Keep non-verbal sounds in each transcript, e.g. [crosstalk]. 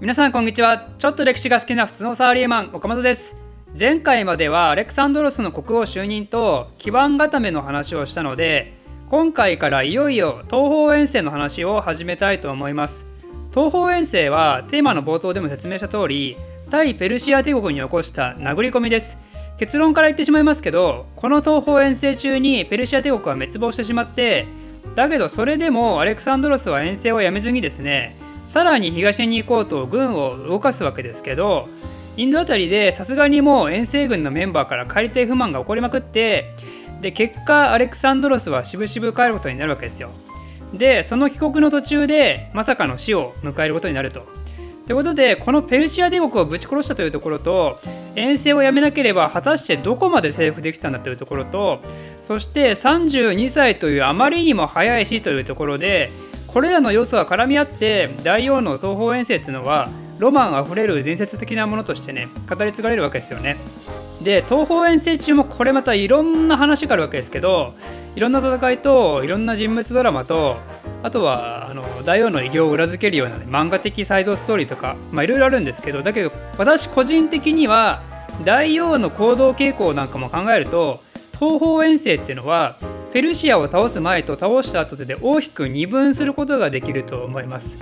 皆さんこんにちは。ちょっと歴史が好きな普通のサラリーマン岡本です。前回まではアレクサンドロスの国王就任と基盤固めの話をしたので今回からいよいよ東方遠征の話を始めたいと思います。東方遠征はテーマの冒頭でも説明した通り対ペルシア帝国に起こした殴り込みです。結論から言ってしまいますけどこの東方遠征中にペルシア帝国は滅亡してしまってだけどそれでもアレクサンドロスは遠征をやめずにですねさらに東に行こうと軍を動かすわけですけどインド辺りでさすがにもう遠征軍のメンバーから帰り手不満が起こりまくってで結果アレクサンドロスはしぶしぶ帰ることになるわけですよ。でその帰国の途中でまさかの死を迎えることになると。ということでこのペルシア帝国をぶち殺したというところと遠征をやめなければ果たしてどこまで征服できたんだというところとそして32歳というあまりにも早い死というところでこれらの要素は絡み合って大王の東方遠征っていうのはロマンあふれる伝説的なものとしてね語り継がれるわけですよね。で東方遠征中もこれまたいろんな話があるわけですけどいろんな戦いといろんな人物ドラマとあとはあの大王の偉業を裏付けるような、ね、漫画的サイドストーリーとかいろいろあるんですけどだけど私個人的には大王の行動傾向なんかも考えると東方遠征っていうのはペルシアを倒す前と倒した後で大きく二分することができると思います。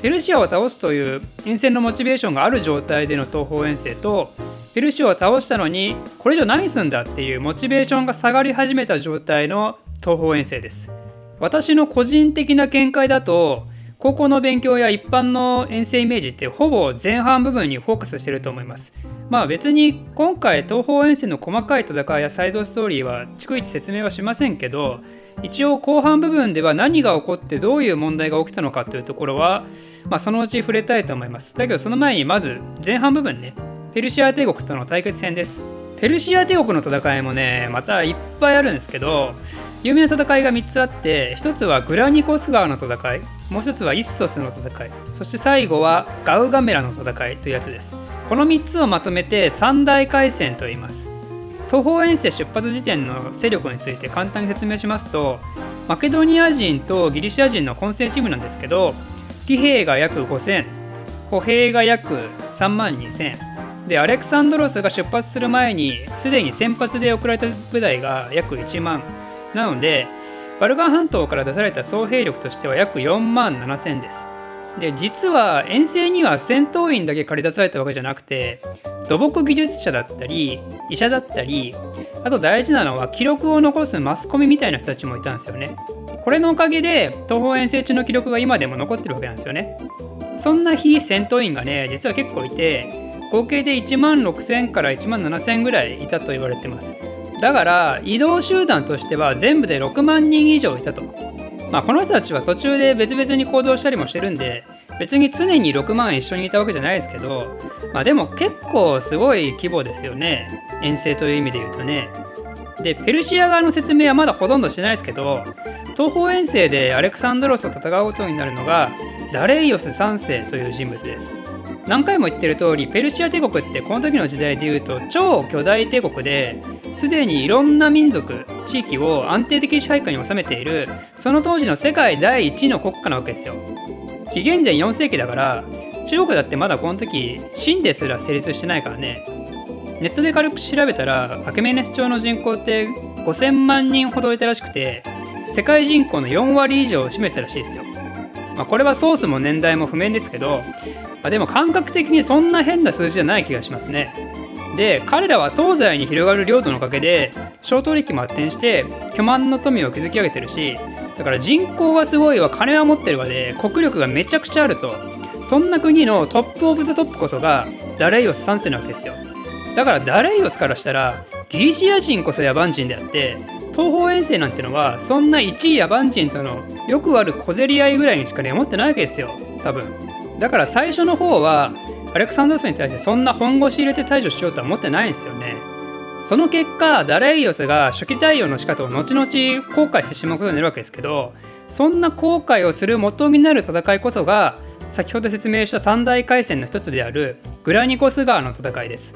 ペルシアを倒すという遠征のモチベーションがある状態での東方遠征とペルシアを倒したのにこれ以上何すんだっていうモチベーションが下がり始めた状態の東方遠征です。私の個人的な見解だと高校の勉強や一般の遠征イメージってほぼ前半部分にフォーカスしてると思います。まあ別に今回東方遠征の細かい戦いやサイドストーリーは逐一説明はしませんけど一応後半部分では何が起こってどういう問題が起きたのかというところは、まあ、そのうち触れたいと思います。だけどその前にまず前半部分ねペルシア帝国との対決戦です。ペルシア帝国の戦いもねまたいっぱいあるんですけど有名な戦いが3つあって1つはグラニコス川の戦いもう1つはイッソスの戦いそして最後はガウガメラの戦いというやつです。この3つをまとめて三大海戦と言います。東方遠征出発時点の勢力について簡単に説明しますとマケドニア人とギリシア人の混成チームなんですけど騎兵が約5000歩兵が約3万2000でアレクサンドロスが出発する前にすでに先発で送られた部隊が約1万。なのでバルガン半島から出された総兵力としては約4万7000です。で実は遠征には戦闘員だけ駆り出されたわけじゃなくて土木技術者だったり医者だったりあと大事なのは記録を残すマスコミみたいな人たちもいたんですよね。これのおかげで東方遠征中の記録が今でも残ってるわけなんですよね。そんな非戦闘員がね実は結構いて合計で1万6000から1万7000ぐらいいたと言われてますだから移動集団としては全部で6万人以上いたと。まあ、この人たちは途中で別々に行動したりもしてるんで別に常に6万一緒にいたわけじゃないですけど、まあ、でも結構すごい規模ですよね遠征という意味で言うとね。でペルシア側の説明はまだほとんどしてないですけど東方遠征でアレクサンドロスと戦うことになるのがダレイオス3世という人物です。何回も言ってる通りペルシア帝国ってこの時の時代でいうと超巨大帝国ですでにいろんな民族地域を安定的支配下に収めているその当時の世界第一の国家なわけですよ。紀元前4世紀だから中国だってまだこの時秦ですら成立してないからね。ネットで軽く調べたらアケメネス朝の人口って5000万人ほどいたらしくて世界人口の4割以上を占めてたらしいですよ。まあ、これはソースも年代も不明ですけど、まあ、でも感覚的にそんな変な数字じゃない気がしますね。で彼らは東西に広がる領土のおかげで商取引も発展して巨万の富を築き上げてるしだから人口はすごいわ金は持ってるわで国力がめちゃくちゃあるとそんな国の top of the top こそがダレイオス3世なわけですよだからダレイオスからしたらギリシア人こそ野蛮人であって東方遠征なんてのはそんないち野蛮人とのよくある小競り合いぐらいにしかね思ってないわけですよ。多分。だから最初の方はアレクサンドロスに対してそんな本腰入れて対処しようとは思ってないんですよね。その結果ダレイオスが初期対応の仕方を後々後悔してしまうことになるわけですけどそんな後悔をする元になる戦いこそが先ほど説明した三大海戦の一つであるグラニコス川の戦いです。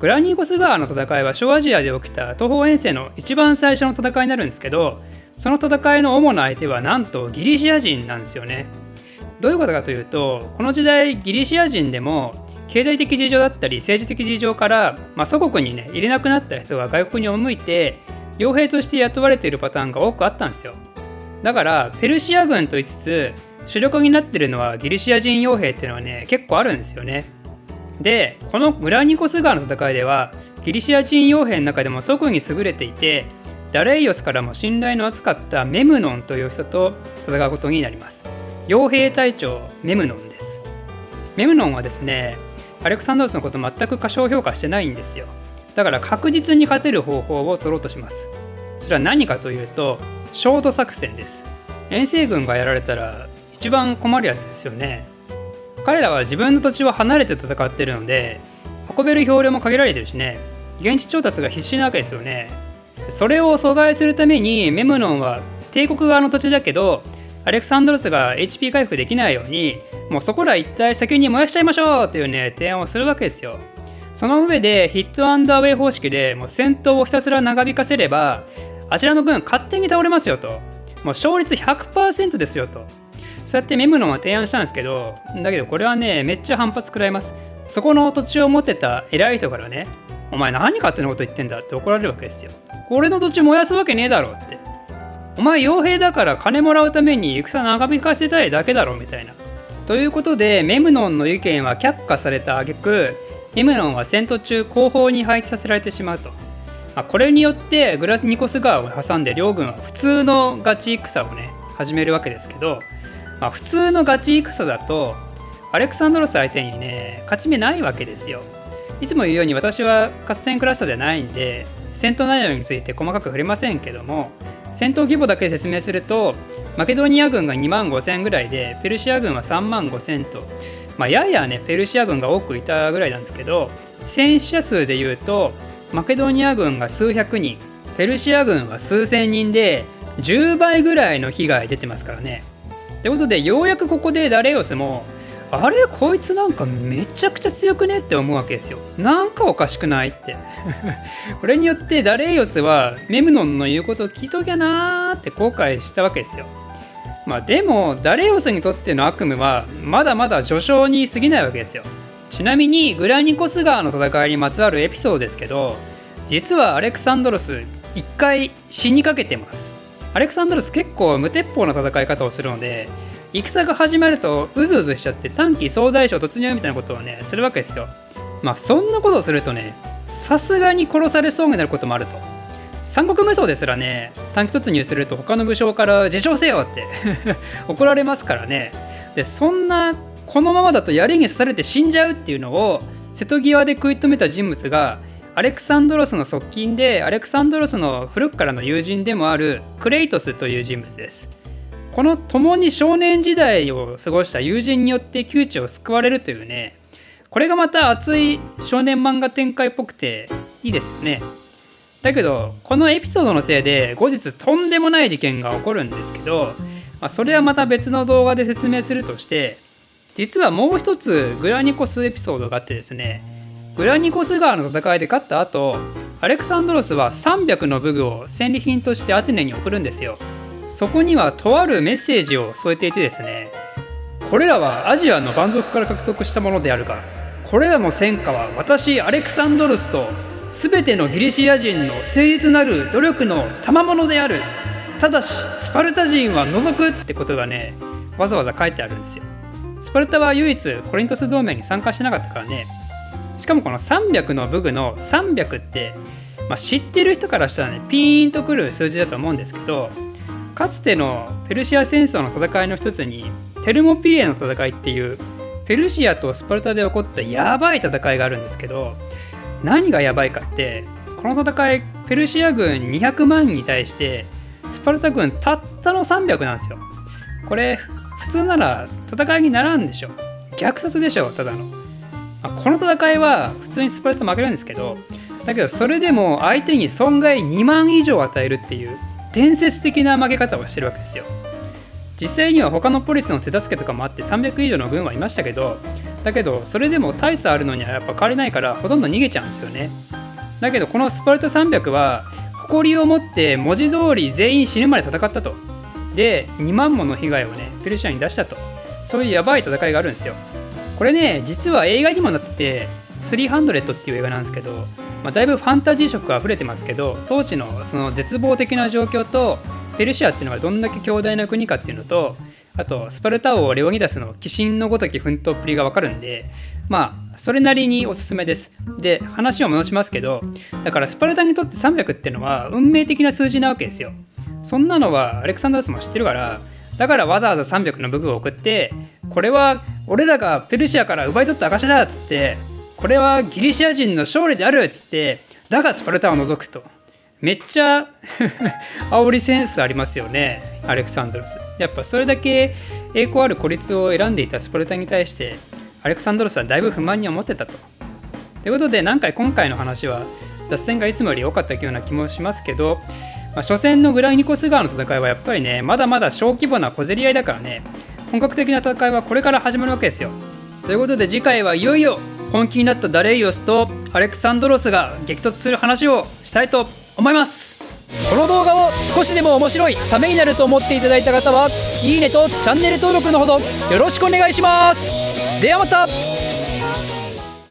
グラニコス川の戦いは小アジアで起きた東方遠征の一番最初の戦いになるんですけどその戦いの主な相手はなんとギリシア人なんですよね。どういうことかというとこの時代ギリシア人でも経済的事情だったり政治的事情から、まあ、祖国にね入れなくなった人が外国に赴いて傭兵として雇われているパターンが多くあったんですよ。だからペルシア軍と言いつつ主力になってるのはギリシア人傭兵っていうのはね結構あるんですよね。でこのグラニコス川の戦いではギリシア人傭兵の中でも特に優れていてダレイオスからも信頼の厚かったメムノンという人と戦うことになります。傭兵隊長メムノンです。メムノンはですねアレクサンドロスのこと全く過小評価してないんですよ。だから確実に勝てる方法を取ろうとします。それは何かというとショート作戦です。遠征軍がやられたら一番困るやつですよね。彼らは自分の土地を離れて戦ってるので運べる兵糧も限られてるしね。現地調達が必死なわけですよね。それを阻害するためにメムノンは帝国側の土地だけどアレクサンドロスが HP 回復できないようにもうそこら一体先に燃やしちゃいましょうっていうね提案をするわけですよ。その上でヒットアンダーウェイ方式でもう戦闘をひたすら長引かせればあちらの軍勝手に倒れますよと。もう勝率100%ですよと。そうやってメムノンは提案したんですけどだけどこれはねめっちゃ反発食らいます。そこの土地を持ってた偉い人からねお前何勝手なこと言ってんだって怒られるわけですよ。俺の土地燃やすわけねえだろって。お前傭兵だから金もらうために戦長引かせたいだけだろみたいな。ということでメムノンの意見は却下された挙句メムノンは戦闘中後方に配置させられてしまうと、まあ、これによってグラニコス川を挟んで両軍は普通のガチ戦をね始めるわけですけど、まあ、普通のガチ戦だとアレクサンドロス相手にね勝ち目ないわけですよいつも言うように私は合戦クラスターではないんで戦闘内容について細かく触れませんけども戦闘規模だけ説明するとマケドニア軍が2万5000ぐらいでペルシア軍は3万5000と、まあ、ややねペルシア軍が多くいたぐらいなんですけど戦死者数でいうとマケドニア軍が数百人ペルシア軍は数千人で10倍ぐらいの被害出てますからね。ということでようやくここでダレオスもあれこいつなんかめちゃくちゃ強くねって思うわけですよ。なんかおかしくないって [laughs] これによってダレイオスはメムノンの言うことを聞いときゃなーって後悔したわけですよ。まあ、でもダレイオスにとっての悪夢はまだまだ序章に過ぎないわけですよちなみにグラニコス川の戦いにまつわるエピソードですけど実はアレクサンドロス一回死にかけてますアレクサンドロス結構無鉄砲な戦い方をするので戦が始まるとうずうずしちゃって短期総大将突入みたいなことをねするわけですよ。まあそんなことをするとねさすがに殺されそうになることもあると。三国無双ですらね短期突入すると他の武将から自重せよって [laughs] 怒られますからね。でそんなこのままだと槍に刺されて死んじゃうっていうのを瀬戸際で食い止めた人物がアレクサンドロスの側近でアレクサンドロスの古くからの友人でもあるクレイトスという人物です。この共に少年時代を過ごした友人によって窮地を救われるというね。これがまた熱い少年漫画展開っぽくていいですよね。だけどこのエピソードのせいで後日とんでもない事件が起こるんですけど、まあ、それはまた別の動画で説明するとして実はもう一つグラニコスエピソードがあってですねグラニコス川の戦いで勝った後アレクサンドロスは300の武具を戦利品としてアテネに送るんですよ。そこにはとあるメッセージを添えていてですねこれらはアジアの蛮族から獲得したものであるがこれらの戦果は私アレクサンドロスと全てのギリシア人の誠実なる努力の賜物である。ただしスパルタ人は除くってことがねわざわざ書いてあるんですよ。スパルタは唯一コリントス同盟に参加してなかったからね。しかもこの300の武具の300って、まあ、知ってる人からしたらねピーンとくる数字だと思うんですけどかつてのペルシア戦争の戦いの一つにテルモピレの戦いっていうペルシアとスパルタで起こったやばい戦いがあるんですけど何がやばいかってこの戦いペルシア軍200万に対してスパルタ軍たったの300なんですよ。これ普通なら戦いにならんでしょ。虐殺でしょただの、あ、この戦いは普通にスパルタ負けるんですけどだけどそれでも相手に損害2万以上与えるっていう伝説的な負け方をしてるわけですよ。実際には他のポリスの手助けとかもあって300以上の軍はいましたけどだけどそれでも大差あるのにはやっぱ変わりないからほとんど逃げちゃうんですよね。だけどこのスパルタ300は誇りを持って文字通り全員死ぬまで戦ったと。で2万もの被害をねペルシアに出したと。そういうやばい戦いがあるんですよ。これね実は映画にもなってて300っていう映画なんですけど、まあ、だいぶファンタジー色が溢れてますけど当時のその絶望的な状況とペルシアっていうのがどんだけ強大な国かっていうのとあとスパルタ王レオニダスの鬼神のごとき奮闘っぷりがわかるんでまあそれなりにおすすめです。で話を戻しますけどだからスパルタにとって300っていうのは運命的な数字なわけですよ。そんなのはアレクサンドロスも知ってるからだからわざわざ300の武具を送ってこれは俺らがペルシアから奪い取った証だっつってこれはギリシア人の勝利であるっつってだがスパルタを除くと。めっちゃ [laughs] 煽りセンスありますよねアレクサンドロス。やっぱそれだけ栄光ある孤立を選んでいたスパルタに対してアレクサンドロスはだいぶ不満に思ってたと。ということで何回今回の話は脱線がいつもより多かったような気もしますけど、まあ、初戦のグライニコス川の戦いはやっぱりねまだまだ小規模な小競り合いだからね本格的な戦いはこれから始まるわけですよ。ということで次回はいよいよ本気になったダレイオスとアレクサンドロスが激突する話をしたいと思います。この動画を少しでも面白いためになると思っていただいた方はいいねとチャンネル登録のほどよろしくお願いします。ではまた。